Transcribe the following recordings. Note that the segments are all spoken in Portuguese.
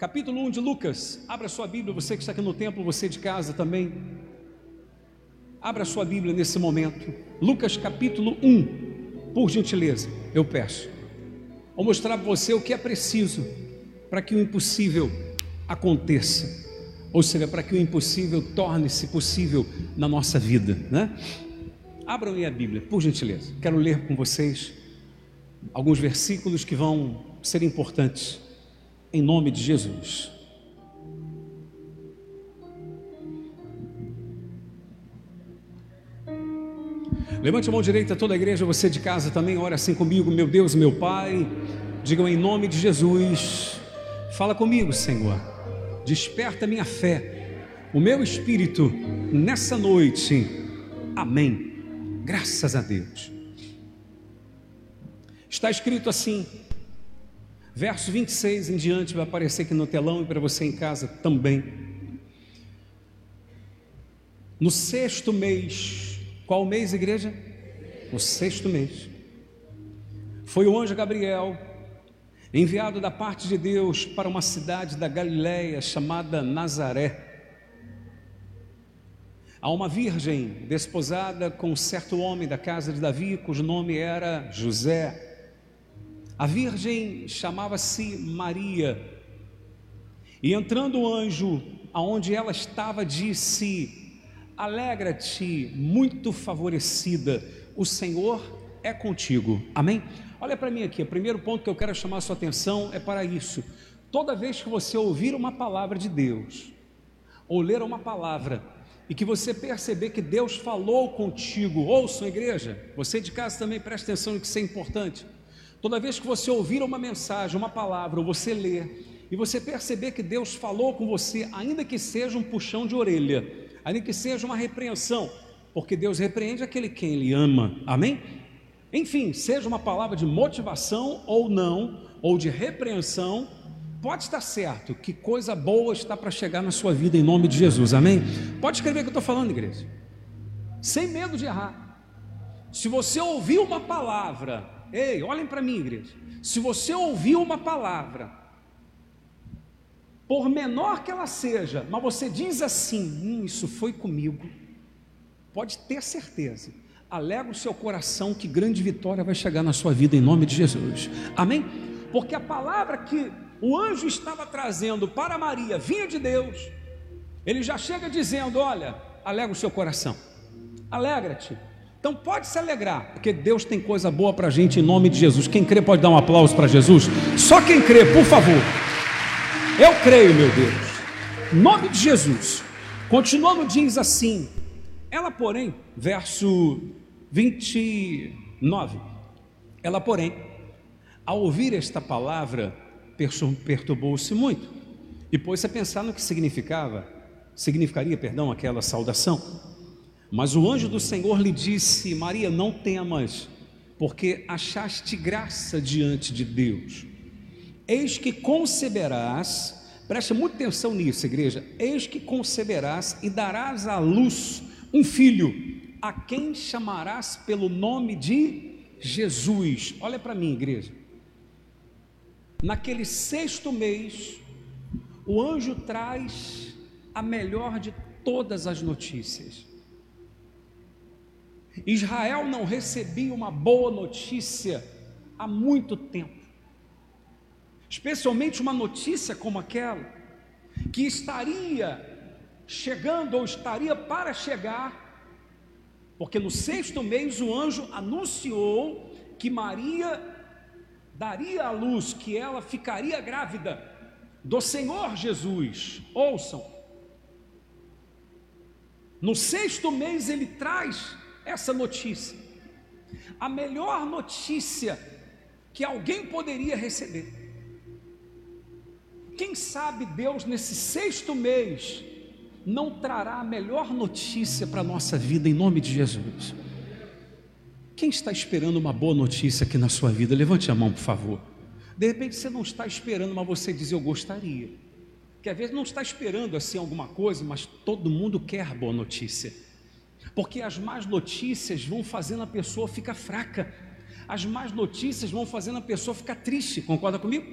capítulo 1 de Lucas. Abra sua Bíblia, você que está aqui no templo, você de casa também. Abra sua Bíblia nesse momento. Lucas capítulo 1, por gentileza, eu peço. Vou mostrar para você o que é preciso para que o impossível aconteça. Ou seja, para que o impossível torne-se possível na nossa vida, né? Abram aí a Bíblia, por gentileza. Quero ler com vocês alguns versículos que vão ser importantes em nome de Jesus. Levante a mão direita, toda a igreja, você de casa também, ora assim comigo, meu Deus, meu Pai. Digam em nome de Jesus. Fala comigo, Senhor. Desperta minha fé, o meu espírito nessa noite. Amém. Graças a Deus. Está escrito assim, verso 26 em diante, vai aparecer aqui no telão e para você em casa também. No sexto mês, qual mês, igreja? O sexto mês. Foi o anjo Gabriel, enviado da parte de Deus para uma cidade da Galiléia chamada Nazaré. A uma virgem desposada com um certo homem da casa de Davi, cujo nome era José. A virgem chamava-se Maria. E entrando o anjo aonde ela estava, disse: Alegra-te, muito favorecida, o Senhor é contigo. Amém? Olha para mim aqui, o primeiro ponto que eu quero chamar a sua atenção é para isso. Toda vez que você ouvir uma palavra de Deus, ou ler uma palavra, e que você perceber que Deus falou contigo, ouça, igreja, você de casa também presta atenção no que isso é importante. Toda vez que você ouvir uma mensagem, uma palavra, ou você ler, e você perceber que Deus falou com você, ainda que seja um puxão de orelha, ainda que seja uma repreensão, porque Deus repreende aquele quem Ele ama, amém? Enfim, seja uma palavra de motivação ou não, ou de repreensão, pode estar certo que coisa boa está para chegar na sua vida em nome de Jesus, amém? Pode escrever o que eu estou falando, igreja, sem medo de errar. Se você ouviu uma palavra, ei, olhem para mim, igreja. Se você ouviu uma palavra por menor que ela seja, mas você diz assim: hum, isso foi comigo, pode ter certeza, alegra o seu coração que grande vitória vai chegar na sua vida em nome de Jesus, amém? Porque a palavra que o anjo estava trazendo para Maria vinha de Deus, ele já chega dizendo: olha, alegra o seu coração, alegra-te. Então pode se alegrar, porque Deus tem coisa boa para a gente em nome de Jesus. Quem crê pode dar um aplauso para Jesus? Só quem crê, por favor. Eu creio, meu Deus. Nome de Jesus. Continuando, diz assim: Ela, porém, verso 29. Ela, porém, ao ouvir esta palavra, perturbou-se muito e pôs-se a pensar no que significava, significaria, perdão, aquela saudação. Mas o anjo do Senhor lhe disse: Maria, não temas, porque achaste graça diante de Deus. Eis que conceberás, preste muita atenção nisso, igreja. Eis que conceberás e darás à luz um filho, a quem chamarás pelo nome de Jesus. Olha para mim, igreja. Naquele sexto mês, o anjo traz a melhor de todas as notícias. Israel não recebia uma boa notícia há muito tempo especialmente uma notícia como aquela, que estaria chegando ou estaria para chegar, porque no sexto mês o anjo anunciou que Maria daria à luz, que ela ficaria grávida do Senhor Jesus. Ouçam, no sexto mês ele traz essa notícia, a melhor notícia que alguém poderia receber. Quem sabe Deus, nesse sexto mês, não trará a melhor notícia para a nossa vida, em nome de Jesus. Quem está esperando uma boa notícia aqui na sua vida? Levante a mão, por favor. De repente você não está esperando, mas você diz: Eu gostaria. Que às vezes não está esperando assim alguma coisa, mas todo mundo quer boa notícia. Porque as más notícias vão fazendo a pessoa ficar fraca As más notícias vão fazendo a pessoa ficar triste, concorda comigo?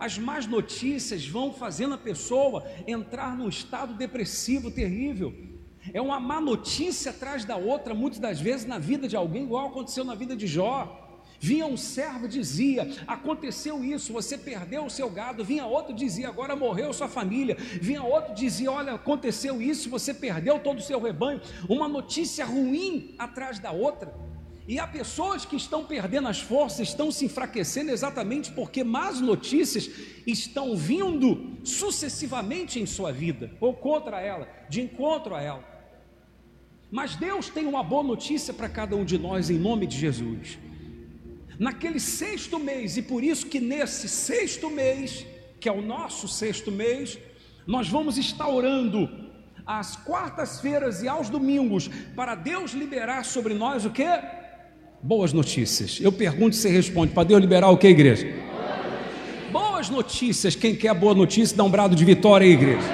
As más notícias vão fazendo a pessoa entrar num estado depressivo terrível. É uma má notícia atrás da outra, muitas das vezes na vida de alguém, igual aconteceu na vida de Jó. Vinha um servo dizia: aconteceu isso, você perdeu o seu gado. Vinha outro dizia: agora morreu sua família. Vinha outro dizia: olha, aconteceu isso, você perdeu todo o seu rebanho. Uma notícia ruim atrás da outra. E há pessoas que estão perdendo as forças, estão se enfraquecendo exatamente porque más notícias estão vindo sucessivamente em sua vida, ou contra ela, de encontro a ela. Mas Deus tem uma boa notícia para cada um de nós, em nome de Jesus. Naquele sexto mês, e por isso que nesse sexto mês, que é o nosso sexto mês, nós vamos estar orando às quartas-feiras e aos domingos para Deus liberar sobre nós o que? Boas notícias. Eu pergunto e você responde: para Deus liberar o que, igreja? Boas notícias. Quem quer boa notícia, dá um brado de vitória aí, igreja.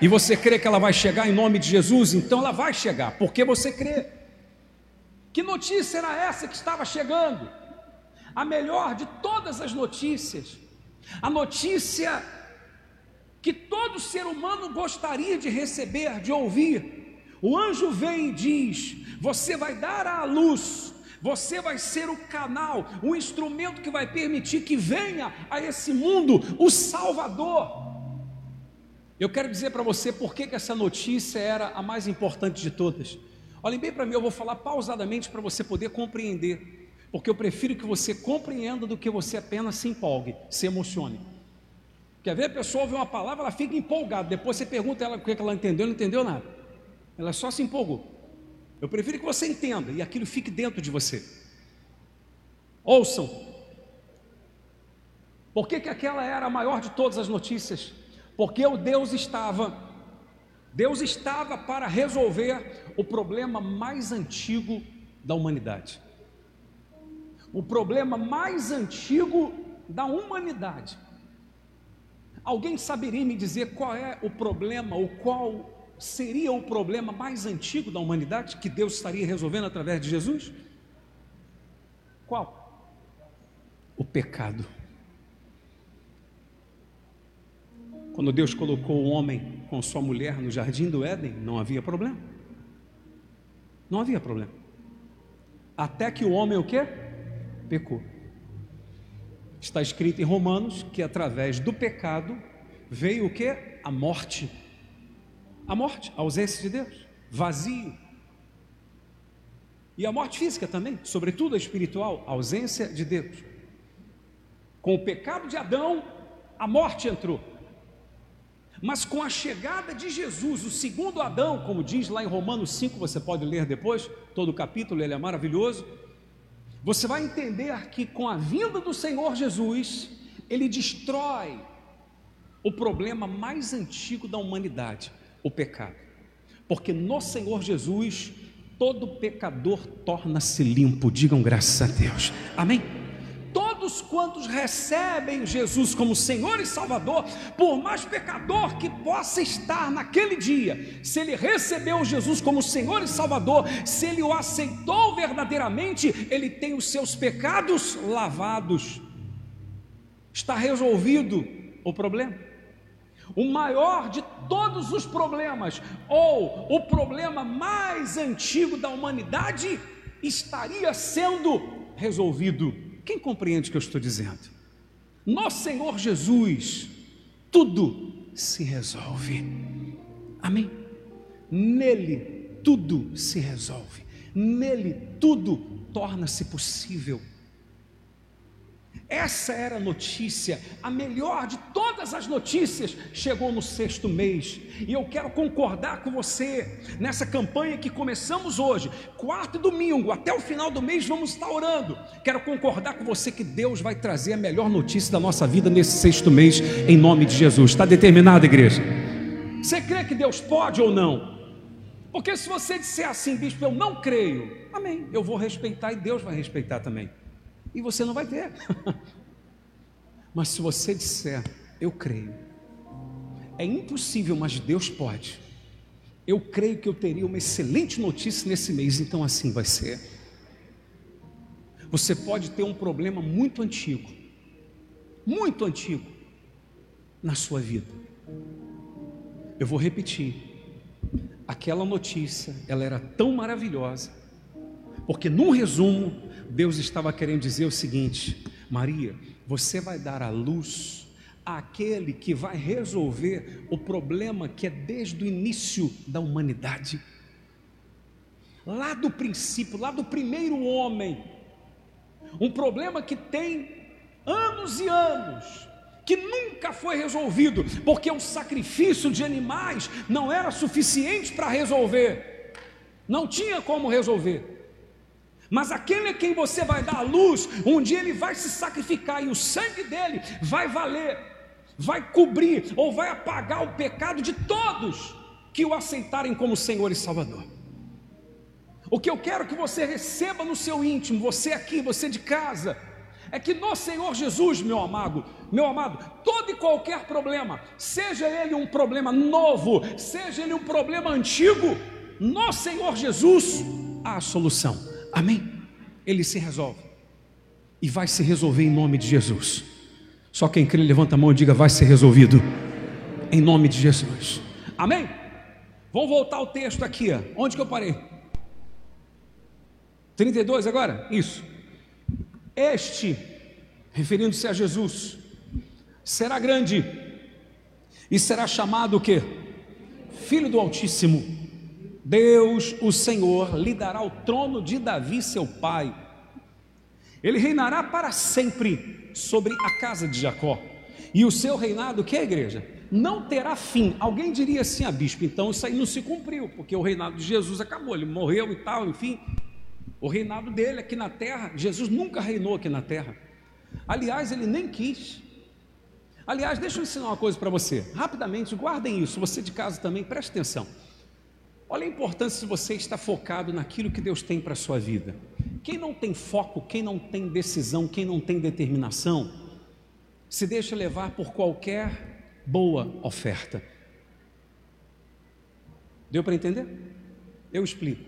E você crê que ela vai chegar em nome de Jesus? Então ela vai chegar, porque você crê. Que notícia era essa que estava chegando? A melhor de todas as notícias. A notícia que todo ser humano gostaria de receber, de ouvir. O anjo vem e diz: Você vai dar à luz você vai ser o canal, o instrumento que vai permitir que venha a esse mundo o Salvador. Eu quero dizer para você por que, essa notícia era a mais importante de todas. Olhem bem para mim, eu vou falar pausadamente para você poder compreender, porque eu prefiro que você compreenda do que você apenas se empolgue, se emocione. Quer ver? A pessoa ouve uma palavra, ela fica empolgada, depois você pergunta ela o que ela entendeu, não entendeu nada. Ela só se empolgou. Eu prefiro que você entenda e aquilo fique dentro de você. Ouçam. Por que, que aquela era a maior de todas as notícias? Porque o Deus estava, Deus estava para resolver o problema mais antigo da humanidade. O problema mais antigo da humanidade. Alguém saberia me dizer qual é o problema, o qual seria o problema mais antigo da humanidade que Deus estaria resolvendo através de Jesus? Qual? O pecado. Quando Deus colocou o homem com sua mulher no jardim do Éden, não havia problema. Não havia problema. Até que o homem o quê? Pecou. Está escrito em Romanos que através do pecado veio o quê? A morte. A morte, a ausência de Deus, vazio. E a morte física também, sobretudo a espiritual, a ausência de Deus. Com o pecado de Adão, a morte entrou. Mas com a chegada de Jesus, o segundo Adão, como diz lá em Romanos 5, você pode ler depois, todo o capítulo, ele é maravilhoso. Você vai entender que com a vinda do Senhor Jesus, ele destrói o problema mais antigo da humanidade, o pecado. Porque no Senhor Jesus, todo pecador torna-se limpo. Digam graças a Deus. Amém? Todos quantos recebem Jesus como Senhor e Salvador, por mais pecador que possa estar naquele dia, se ele recebeu Jesus como Senhor e Salvador, se ele o aceitou verdadeiramente, ele tem os seus pecados lavados. Está resolvido o problema o maior de todos os problemas, ou o problema mais antigo da humanidade, estaria sendo resolvido. Quem compreende o que eu estou dizendo? No Senhor Jesus, tudo se resolve. Amém? Nele, tudo se resolve. Nele, tudo torna-se possível. Essa era a notícia, a melhor de todas as notícias chegou no sexto mês. E eu quero concordar com você nessa campanha que começamos hoje, quarto domingo, até o final do mês vamos estar orando. Quero concordar com você que Deus vai trazer a melhor notícia da nossa vida nesse sexto mês, em nome de Jesus. Está determinado, igreja? Você crê que Deus pode ou não? Porque se você disser assim, bispo, eu não creio, amém, eu vou respeitar e Deus vai respeitar também e você não vai ter. mas se você disser, eu creio, é impossível, mas Deus pode. Eu creio que eu teria uma excelente notícia nesse mês, então assim vai ser. Você pode ter um problema muito antigo, muito antigo, na sua vida. Eu vou repetir. Aquela notícia, ela era tão maravilhosa, porque num resumo, Deus estava querendo dizer o seguinte: Maria, você vai dar à luz àquele que vai resolver o problema que é desde o início da humanidade. Lá do princípio, lá do primeiro homem, um problema que tem anos e anos, que nunca foi resolvido, porque o sacrifício de animais não era suficiente para resolver, não tinha como resolver. Mas aquele a quem você vai dar a luz, um dia ele vai se sacrificar e o sangue dele vai valer, vai cobrir ou vai apagar o pecado de todos que o aceitarem como Senhor e Salvador. O que eu quero que você receba no seu íntimo, você aqui, você de casa, é que no Senhor Jesus, meu amado, meu amado, todo e qualquer problema, seja ele um problema novo, seja ele um problema antigo, no Senhor Jesus há a solução. Amém? Ele se resolve. E vai se resolver em nome de Jesus. Só quem crê, levanta a mão e diga: vai ser resolvido. Em nome de Jesus. Amém? Vamos voltar ao texto aqui. Ó. Onde que eu parei? 32 agora? Isso. Este, referindo-se a Jesus, será grande e será chamado o quê? Filho do Altíssimo. Deus, o Senhor, lhe dará o trono de Davi, seu pai. Ele reinará para sempre sobre a casa de Jacó. E o seu reinado, que é a igreja, não terá fim. Alguém diria assim, a ah, bispo, então isso aí não se cumpriu, porque o reinado de Jesus acabou, ele morreu e tal, enfim. O reinado dele aqui na terra, Jesus nunca reinou aqui na terra. Aliás, ele nem quis. Aliás, deixa eu ensinar uma coisa para você, rapidamente, guardem isso, você de casa também, preste atenção. Olha a importância se você está focado naquilo que Deus tem para a sua vida. Quem não tem foco, quem não tem decisão, quem não tem determinação, se deixa levar por qualquer boa oferta. Deu para entender? Eu explico.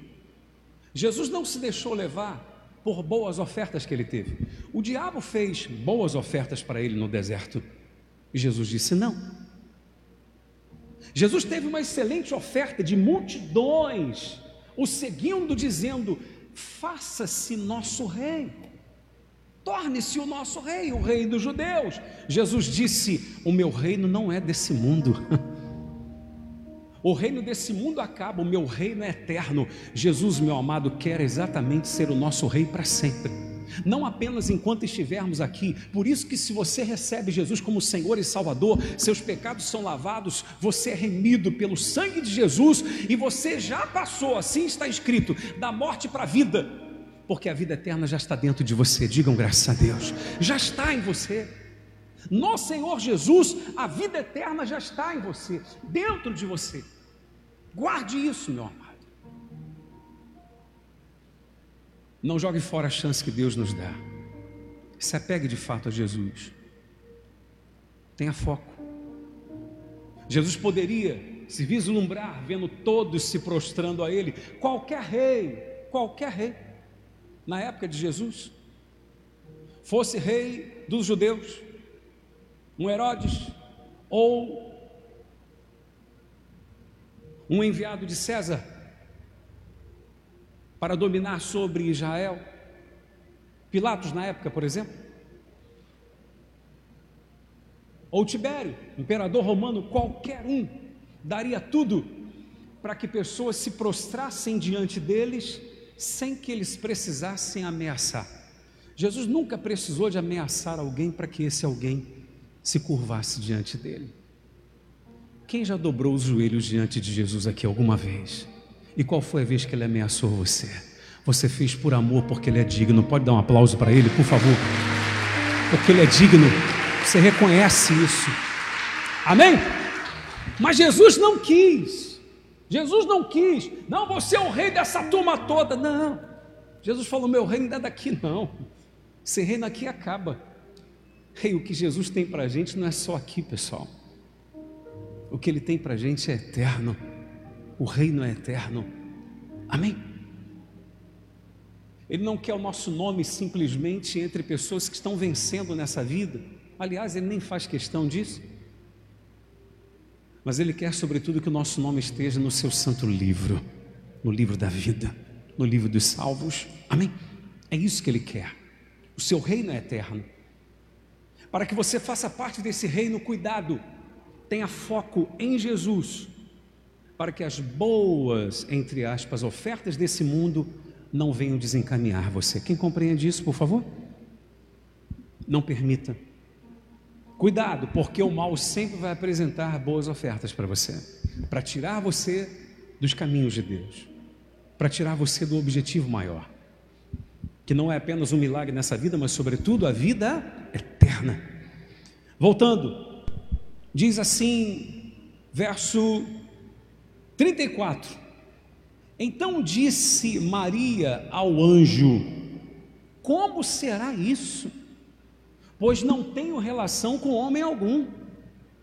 Jesus não se deixou levar por boas ofertas que ele teve. O diabo fez boas ofertas para ele no deserto. E Jesus disse: Não. Jesus teve uma excelente oferta de multidões, o seguindo, dizendo: Faça-se nosso rei, torne-se o nosso rei, o rei dos judeus. Jesus disse: O meu reino não é desse mundo. O reino desse mundo acaba, o meu reino é eterno. Jesus, meu amado, quer exatamente ser o nosso rei para sempre. Não apenas enquanto estivermos aqui, por isso que se você recebe Jesus como Senhor e Salvador, seus pecados são lavados, você é remido pelo sangue de Jesus e você já passou, assim está escrito, da morte para a vida, porque a vida eterna já está dentro de você. Digam graças a Deus, já está em você. No Senhor Jesus, a vida eterna já está em você, dentro de você. Guarde isso, meu amado. Não jogue fora a chance que Deus nos dá. Se apegue de fato a Jesus. Tenha foco. Jesus poderia se vislumbrar vendo todos se prostrando a Ele. Qualquer rei, qualquer rei, na época de Jesus, fosse rei dos judeus, um Herodes, ou um enviado de César para dominar sobre Israel. Pilatos, na época, por exemplo. Ou Tibério, imperador romano, qualquer um, daria tudo para que pessoas se prostrassem diante deles sem que eles precisassem ameaçar. Jesus nunca precisou de ameaçar alguém para que esse alguém se curvasse diante dele. Quem já dobrou os joelhos diante de Jesus aqui alguma vez? E qual foi a vez que ele ameaçou você? Você fez por amor, porque ele é digno. Pode dar um aplauso para ele, por favor? Porque ele é digno. Você reconhece isso. Amém? Mas Jesus não quis. Jesus não quis. Não, você é o rei dessa turma toda. Não. Jesus falou: meu reino não é daqui, não. Esse reino aqui acaba. Rei, o que Jesus tem para a gente não é só aqui, pessoal. O que Ele tem para a gente é eterno. O reino é eterno. Amém? Ele não quer o nosso nome simplesmente entre pessoas que estão vencendo nessa vida. Aliás, ele nem faz questão disso. Mas ele quer, sobretudo, que o nosso nome esteja no seu santo livro, no livro da vida, no livro dos salvos. Amém? É isso que ele quer. O seu reino é eterno. Para que você faça parte desse reino, cuidado, tenha foco em Jesus, para que as boas, entre aspas, ofertas desse mundo não venham desencaminhar você. Quem compreende isso, por favor? Não permita. Cuidado, porque o mal sempre vai apresentar boas ofertas para você, para tirar você dos caminhos de Deus, para tirar você do objetivo maior, que não é apenas um milagre nessa vida, mas, sobretudo, a vida eterna. Voltando, diz assim, verso 34. Então disse Maria ao anjo: Como será isso? Pois não tenho relação com homem algum.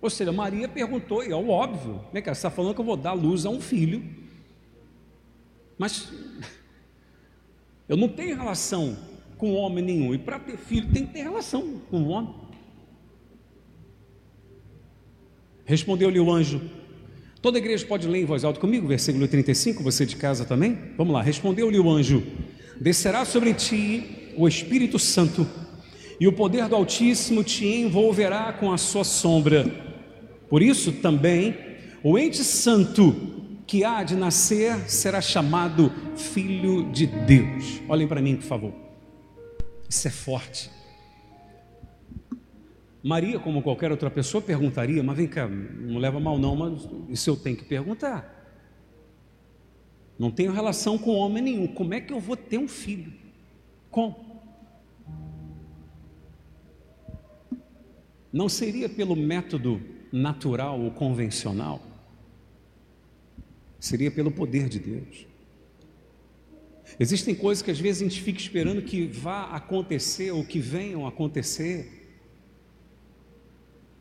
Ou seja, Maria perguntou, e é o óbvio, né, que Você está falando que eu vou dar luz a um filho, mas eu não tenho relação com homem nenhum, e para ter filho tem que ter relação com o homem. Respondeu-lhe o anjo: Toda igreja pode ler em voz alta comigo, versículo 35, você de casa também? Vamos lá, respondeu-lhe o anjo: Descerá sobre ti o Espírito Santo, e o poder do Altíssimo te envolverá com a sua sombra. Por isso também o ente santo que há de nascer será chamado Filho de Deus. Olhem para mim, por favor. Isso é forte. Maria, como qualquer outra pessoa, perguntaria: Mas vem cá, não leva mal não, mas isso eu tenho que perguntar. Não tenho relação com homem nenhum. Como é que eu vou ter um filho? Como? Não seria pelo método natural ou convencional? Seria pelo poder de Deus. Existem coisas que às vezes a gente fica esperando que vá acontecer ou que venham acontecer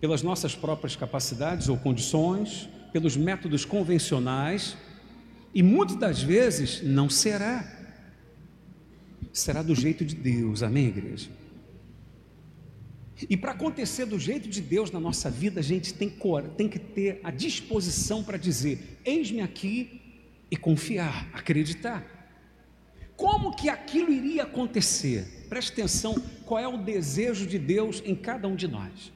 pelas nossas próprias capacidades ou condições, pelos métodos convencionais, e muitas das vezes não será. Será do jeito de Deus, amém, igreja? E para acontecer do jeito de Deus na nossa vida, a gente tem, tem que ter a disposição para dizer: Eis-me aqui e confiar, acreditar. Como que aquilo iria acontecer? Preste atenção, qual é o desejo de Deus em cada um de nós.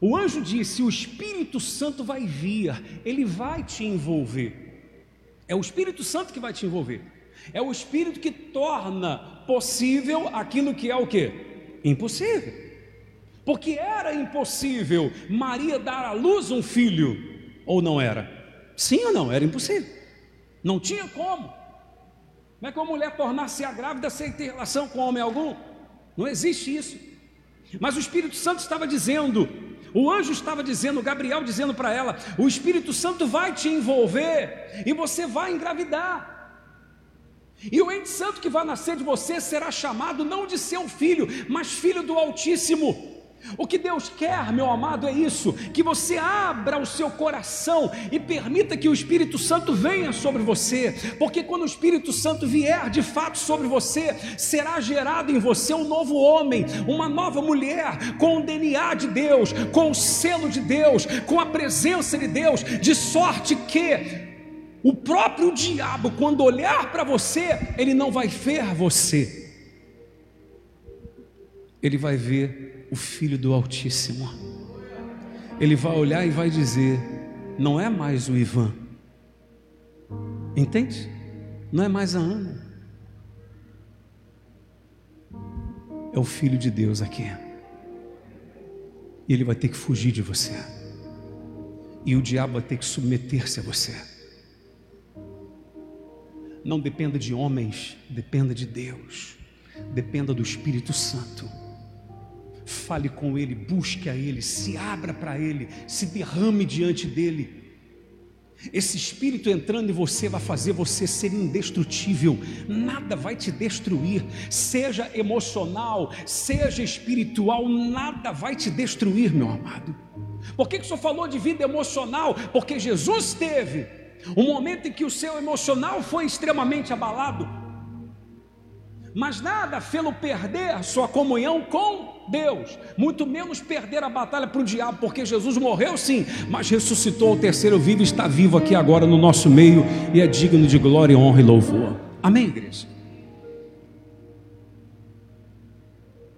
O anjo disse: O Espírito Santo vai vir, ele vai te envolver. É o Espírito Santo que vai te envolver. É o Espírito que torna possível aquilo que é o que? Impossível. Porque era impossível Maria dar à luz um filho, ou não era? Sim ou não? Era impossível. Não tinha como. Como é que uma mulher tornar-se a grávida sem ter relação com homem algum? Não existe isso. Mas o Espírito Santo estava dizendo: o anjo estava dizendo, Gabriel dizendo para ela: o Espírito Santo vai te envolver e você vai engravidar. E o ente santo que vai nascer de você será chamado não de seu filho, mas filho do Altíssimo. O que Deus quer, meu amado, é isso: que você abra o seu coração e permita que o Espírito Santo venha sobre você, porque quando o Espírito Santo vier de fato sobre você, será gerado em você um novo homem, uma nova mulher, com o DNA de Deus, com o selo de Deus, com a presença de Deus, de sorte que o próprio diabo, quando olhar para você, ele não vai ver você, ele vai ver o Filho do Altíssimo. Ele vai olhar e vai dizer: não é mais o Ivan, entende? Não é mais a Ana, é o Filho de Deus aqui. E ele vai ter que fugir de você, e o diabo vai ter que submeter-se a você. Não dependa de homens, dependa de Deus, dependa do Espírito Santo fale com Ele, busque a Ele, se abra para Ele, se derrame diante dEle. Esse espírito entrando em você vai fazer você ser indestrutível, nada vai te destruir, seja emocional, seja espiritual, nada vai te destruir, meu amado. Por que, que o senhor falou de vida emocional? Porque Jesus teve um momento em que o seu emocional foi extremamente abalado, mas nada fê-lo perder sua comunhão com Deus, muito menos perder a batalha para o diabo, porque Jesus morreu sim, mas ressuscitou ao terceiro vivo está vivo aqui agora no nosso meio e é digno de glória, honra e louvor. Amém, igreja?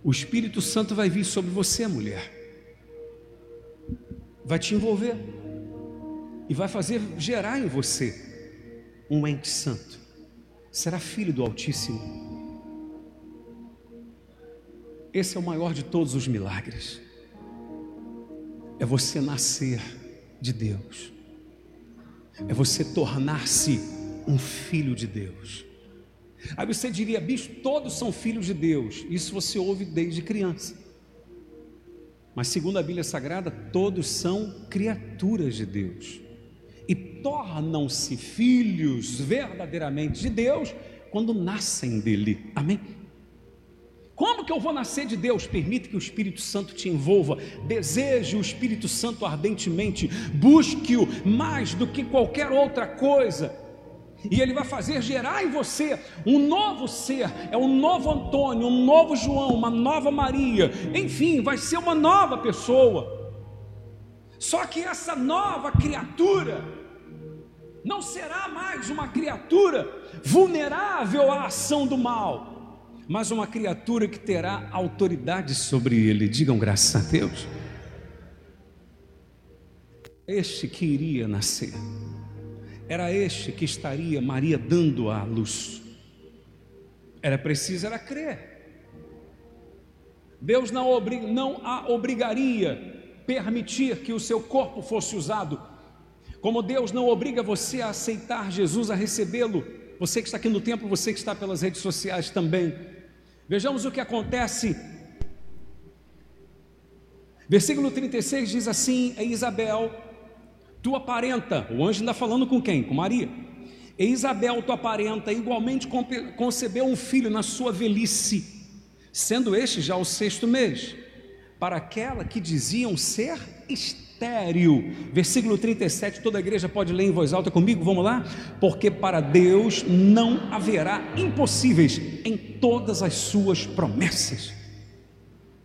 O Espírito Santo vai vir sobre você, mulher, vai te envolver e vai fazer gerar em você um ente santo, será filho do Altíssimo esse é o maior de todos os milagres. É você nascer de Deus. É você tornar-se um filho de Deus. Aí você diria, bicho, todos são filhos de Deus. Isso você ouve desde criança. Mas segundo a Bíblia Sagrada, todos são criaturas de Deus. E tornam-se filhos verdadeiramente de Deus quando nascem dele. Amém? Como que eu vou nascer de Deus? Permite que o Espírito Santo te envolva. Deseje o Espírito Santo ardentemente. Busque-o mais do que qualquer outra coisa. E ele vai fazer gerar em você um novo ser, é um novo Antônio, um novo João, uma nova Maria, enfim, vai ser uma nova pessoa. Só que essa nova criatura não será mais uma criatura vulnerável à ação do mal mas uma criatura que terá autoridade sobre ele. Digam graças a Deus. Este que iria nascer, era este que estaria Maria dando à luz. Era preciso era crer. Deus não, obriga, não a obrigaria permitir que o seu corpo fosse usado. Como Deus não obriga você a aceitar Jesus, a recebê-lo, você que está aqui no templo, você que está pelas redes sociais também. Vejamos o que acontece. Versículo 36 diz assim: É Isabel, tua parenta, o anjo está falando com quem? Com Maria. E Isabel, tua parenta, igualmente concebeu um filho na sua velhice, sendo este já o sexto mês, para aquela que diziam ser estéril estéril. Versículo 37, toda a igreja pode ler em voz alta comigo, vamos lá? Porque para Deus não haverá impossíveis em todas as suas promessas.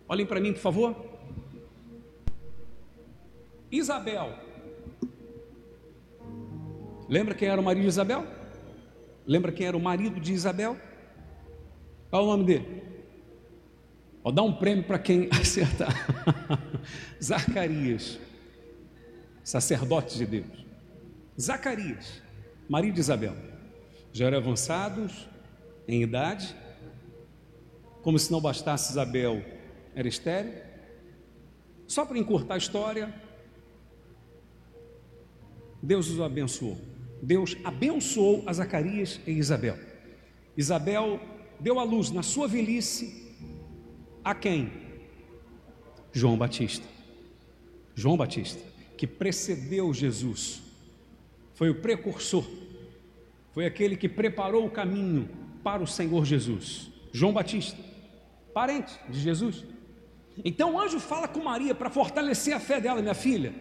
Olhem para mim, por favor. Isabel. Lembra quem era o marido de Isabel? Lembra quem era o marido de Isabel? Qual o nome dele? Vou dar um prêmio para quem acertar. Zacarias sacerdotes de Deus. Zacarias, marido de Isabel, já eram avançados em idade, como se não bastasse Isabel, era estéreo. Só para encurtar a história, Deus os abençoou. Deus abençoou a Zacarias e Isabel. Isabel deu à luz na sua velhice a quem? João Batista. João Batista que precedeu Jesus, foi o precursor, foi aquele que preparou o caminho para o Senhor Jesus, João Batista, parente de Jesus. Então o anjo fala com Maria para fortalecer a fé dela, minha filha.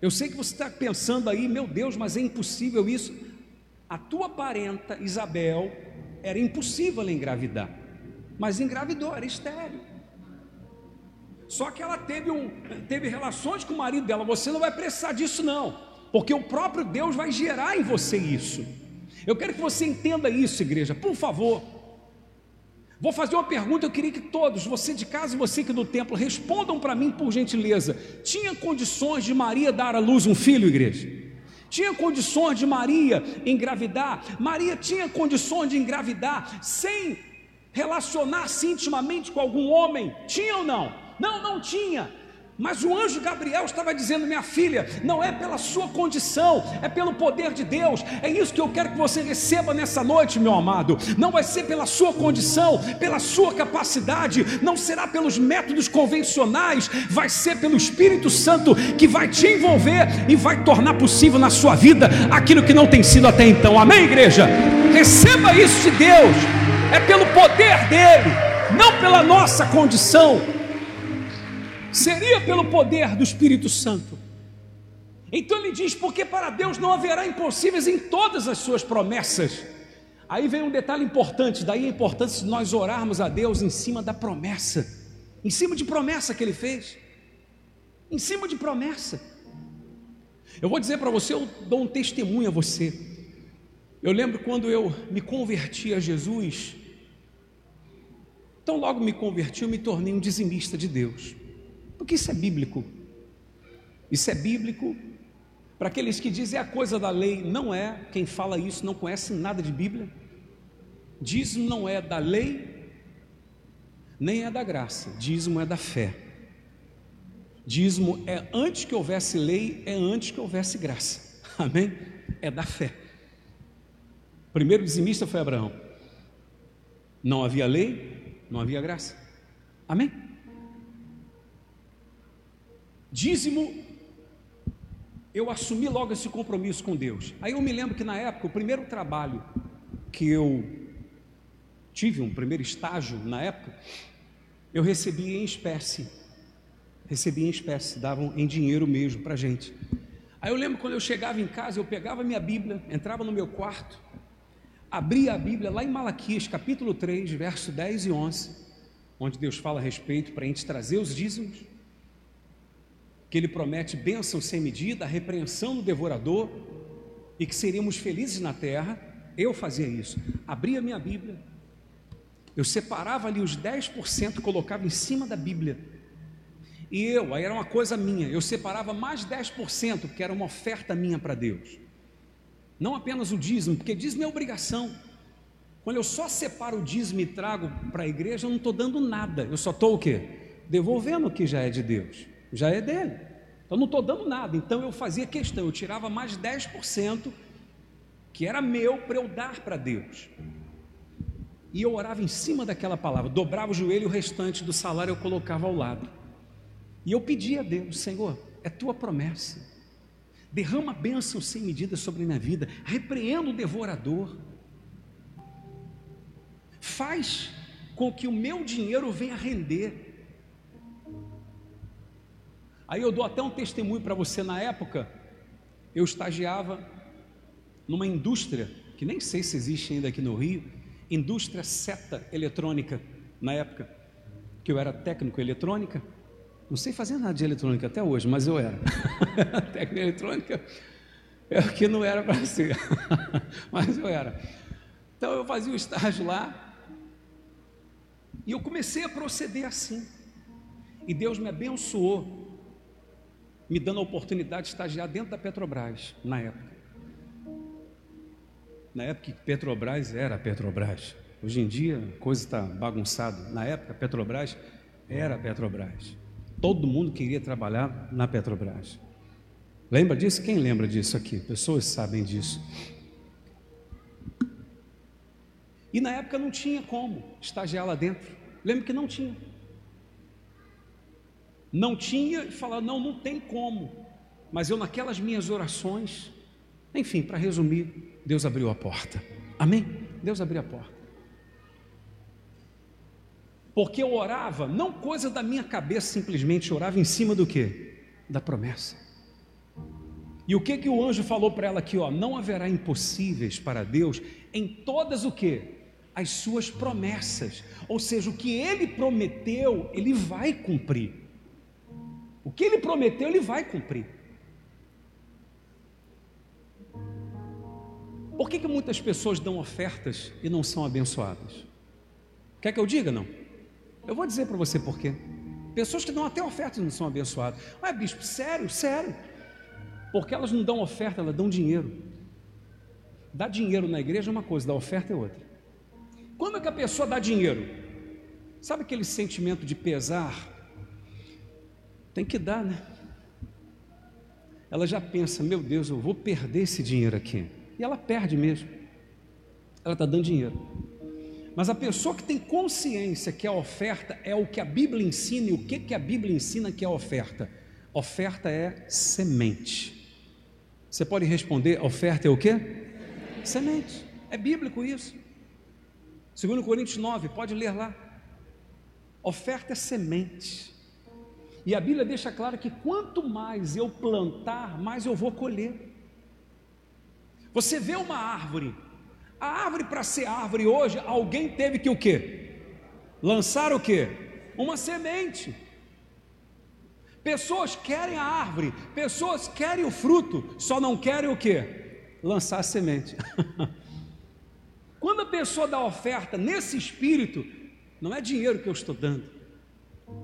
Eu sei que você está pensando aí, meu Deus, mas é impossível isso. A tua parenta Isabel era impossível engravidar, mas engravidou, era estéreo. Só que ela teve, um, teve relações com o marido dela. Você não vai precisar disso, não, porque o próprio Deus vai gerar em você isso. Eu quero que você entenda isso, igreja, por favor. Vou fazer uma pergunta, eu queria que todos, você de casa e você aqui do templo, respondam para mim por gentileza. Tinha condições de Maria dar à luz um filho, igreja? Tinha condições de Maria engravidar? Maria tinha condições de engravidar sem relacionar-se intimamente com algum homem? Tinha ou não? Não, não tinha. Mas o anjo Gabriel estava dizendo: minha filha, não é pela sua condição, é pelo poder de Deus. É isso que eu quero que você receba nessa noite, meu amado. Não vai ser pela sua condição, pela sua capacidade, não será pelos métodos convencionais, vai ser pelo Espírito Santo que vai te envolver e vai tornar possível na sua vida aquilo que não tem sido até então. Amém, igreja? Receba isso de Deus, é pelo poder dele, não pela nossa condição seria pelo poder do Espírito Santo. Então ele diz: porque para Deus não haverá impossíveis em todas as suas promessas. Aí vem um detalhe importante, daí a importância de nós orarmos a Deus em cima da promessa, em cima de promessa que Ele fez, em cima de promessa. Eu vou dizer para você, eu dou um testemunho a você. Eu lembro quando eu me converti a Jesus, então logo me converti, eu me tornei um dizimista de Deus, porque isso é bíblico. Isso é bíblico para aqueles que dizem é a coisa da lei, não é. Quem fala isso não conhece nada de Bíblia. Dízimo não é da lei, nem é da graça. Dízimo é da fé. Dízimo é antes que houvesse lei, é antes que houvesse graça. Amém? É da fé. O primeiro dizimista foi Abraão. Não havia lei, não havia graça. Amém? Dízimo eu assumi logo esse compromisso com Deus. Aí eu me lembro que na época, o primeiro trabalho que eu tive, um primeiro estágio na época, eu recebi em espécie. Recebi em espécie, davam em dinheiro mesmo para gente. Aí eu lembro quando eu chegava em casa, eu pegava minha Bíblia, entrava no meu quarto, abria a Bíblia lá em Malaquias, capítulo 3, verso 10 e 11, onde Deus fala a respeito para a gente trazer os dízimos que ele promete bênção sem medida, repreensão do devorador e que seríamos felizes na terra, eu fazia isso. Abria minha Bíblia, eu separava ali os 10%, colocava em cima da Bíblia. E eu, aí era uma coisa minha, eu separava mais 10%, porque era uma oferta minha para Deus. Não apenas o dízimo, porque dízimo é obrigação. Quando eu só separo o dízimo e trago para a igreja, eu não estou dando nada. Eu só estou o quê? Devolvendo o que já é de Deus já é dele. Então não estou dando nada. Então eu fazia questão, eu tirava mais 10%, que era meu, para eu dar para Deus. E eu orava em cima daquela palavra, dobrava o joelho e o restante do salário eu colocava ao lado. E eu pedia a Deus, Senhor, é tua promessa. Derrama bênção sem medida sobre minha vida, repreenda o devorador. Faz com que o meu dinheiro venha render Aí eu dou até um testemunho para você. Na época, eu estagiava numa indústria, que nem sei se existe ainda aqui no Rio, indústria seta eletrônica, na época, que eu era técnico eletrônica. Não sei fazer nada de eletrônica até hoje, mas eu era. técnico eletrônica é o que não era para ser, mas eu era. Então eu fazia o estágio lá e eu comecei a proceder assim. E Deus me abençoou me dando a oportunidade de estagiar dentro da Petrobras, na época. Na época que Petrobras era Petrobras. Hoje em dia a coisa está bagunçada. Na época, Petrobras era Petrobras. Todo mundo queria trabalhar na Petrobras. Lembra disso? Quem lembra disso aqui? Pessoas sabem disso. E na época não tinha como estagiar lá dentro. Lembra que não tinha. Não tinha e falar, não, não tem como. Mas eu, naquelas minhas orações, enfim, para resumir, Deus abriu a porta. Amém? Deus abriu a porta. Porque eu orava, não coisa da minha cabeça, simplesmente orava em cima do que? Da promessa. E o que que o anjo falou para ela aqui, ó? Não haverá impossíveis para Deus em todas o que? As suas promessas. Ou seja, o que ele prometeu, ele vai cumprir. O que ele prometeu, ele vai cumprir. Por que, que muitas pessoas dão ofertas e não são abençoadas? Quer que eu diga, não? Eu vou dizer para você por quê. Pessoas que dão até ofertas e não são abençoadas. Ué, bispo, sério, sério. Porque elas não dão oferta, elas dão dinheiro. Dar dinheiro na igreja é uma coisa, dar oferta é outra. Quando é que a pessoa dá dinheiro? Sabe aquele sentimento de pesar tem que dar, né? Ela já pensa: meu Deus, eu vou perder esse dinheiro aqui. E ela perde mesmo. Ela está dando dinheiro. Mas a pessoa que tem consciência que a oferta é o que a Bíblia ensina, e o que, que a Bíblia ensina que é a oferta? Oferta é semente. Você pode responder: oferta é o que? Semente. É bíblico isso. 2 Coríntios 9, pode ler lá. Oferta é semente. E a Bíblia deixa claro que quanto mais eu plantar, mais eu vou colher. Você vê uma árvore, A árvore para ser árvore hoje, alguém teve que o quê? Lançar o quê? Uma semente. Pessoas querem a árvore, pessoas querem o fruto, só não querem o quê? Lançar a semente. Quando a pessoa dá oferta nesse espírito, não é dinheiro que eu estou dando,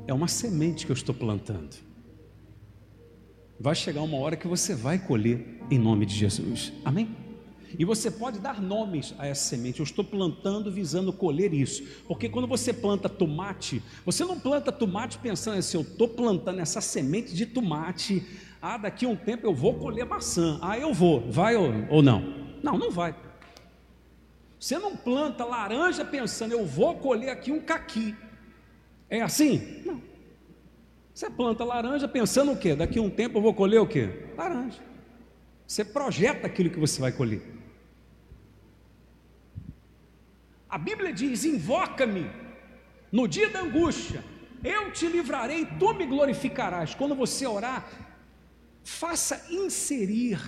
é uma semente que eu estou plantando. Vai chegar uma hora que você vai colher em nome de Jesus. Amém? E você pode dar nomes a essa semente. Eu estou plantando visando colher isso. Porque quando você planta tomate, você não planta tomate pensando assim, eu estou plantando essa semente de tomate. Ah, daqui a um tempo eu vou colher maçã. Ah, eu vou. Vai ou, ou não? Não, não vai. Você não planta laranja pensando, eu vou colher aqui um caqui. É assim? Não. Você planta laranja pensando o quê? Daqui a um tempo eu vou colher o quê? Laranja. Você projeta aquilo que você vai colher. A Bíblia diz: invoca-me no dia da angústia, eu te livrarei, tu me glorificarás. Quando você orar, faça inserir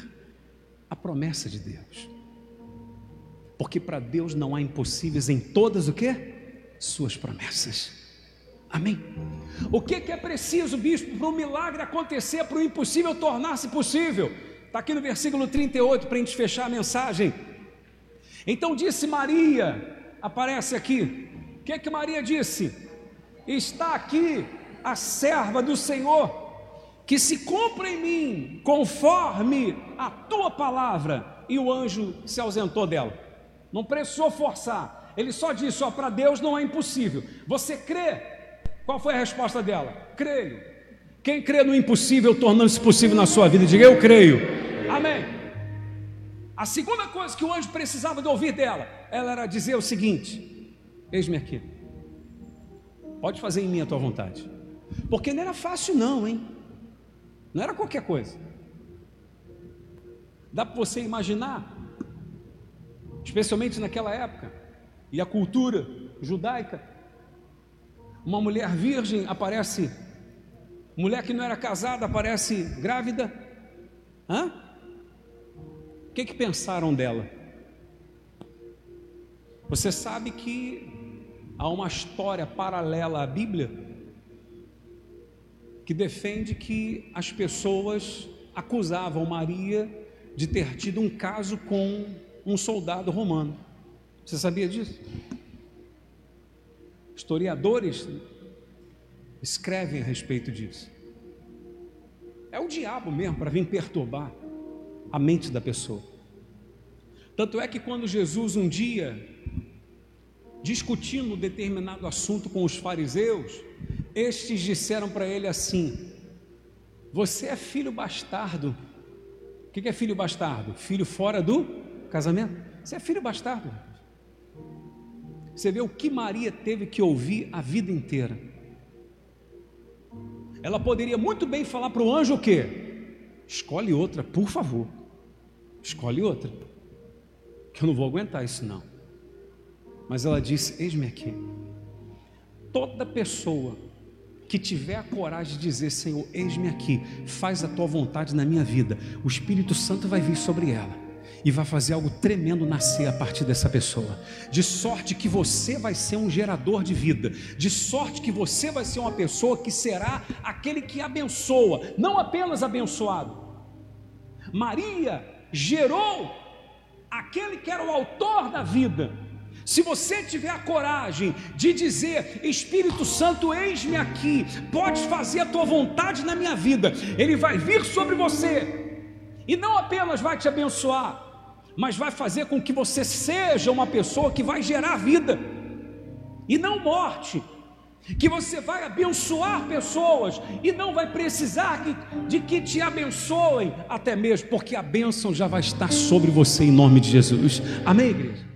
a promessa de Deus. Porque para Deus não há impossíveis em todas o que? Suas promessas. Amém. O que, que é preciso, bispo, para o milagre acontecer, para o impossível tornar-se possível? Está aqui no versículo 38 para a gente fechar a mensagem. Então disse Maria: aparece aqui. O que, que Maria disse? Está aqui a serva do Senhor, que se cumpra em mim conforme a tua palavra. E o anjo se ausentou dela. Não precisou forçar. Ele só disse: Ó, para Deus não é impossível. Você crê? Qual foi a resposta dela? Creio. Quem crê no impossível tornando-se possível na sua vida, diga eu creio. Amém. A segunda coisa que o anjo precisava de ouvir dela, ela era dizer o seguinte: Eis-me aqui. Pode fazer em mim a tua vontade. Porque não era fácil, não, hein? Não era qualquer coisa. Dá para você imaginar, especialmente naquela época, e a cultura judaica, uma mulher virgem aparece, mulher que não era casada aparece grávida, hã? que, que pensaram dela? Você sabe que há uma história paralela à Bíblia que defende que as pessoas acusavam Maria de ter tido um caso com um soldado romano. Você sabia disso? Historiadores escrevem a respeito disso. É o diabo mesmo para vir perturbar a mente da pessoa. Tanto é que quando Jesus um dia, discutindo determinado assunto com os fariseus, estes disseram para ele assim: Você é filho bastardo. O que é filho bastardo? Filho fora do casamento. Você é filho bastardo. Você vê o que Maria teve que ouvir a vida inteira. Ela poderia muito bem falar para o anjo o quê? Escolhe outra, por favor. Escolhe outra. Que eu não vou aguentar isso não. Mas ela disse: Eis-me aqui. Toda pessoa que tiver a coragem de dizer: Senhor, eis-me aqui, faz a tua vontade na minha vida, o Espírito Santo vai vir sobre ela e vai fazer algo tremendo nascer a partir dessa pessoa. De sorte que você vai ser um gerador de vida, de sorte que você vai ser uma pessoa que será aquele que abençoa, não apenas abençoado. Maria gerou aquele que era o autor da vida. Se você tiver a coragem de dizer, Espírito Santo, eis-me aqui, pode fazer a tua vontade na minha vida, ele vai vir sobre você, e não apenas vai te abençoar, mas vai fazer com que você seja uma pessoa que vai gerar vida, e não morte, que você vai abençoar pessoas e não vai precisar de que te abençoem, até mesmo porque a bênção já vai estar sobre você em nome de Jesus. Amém, igreja?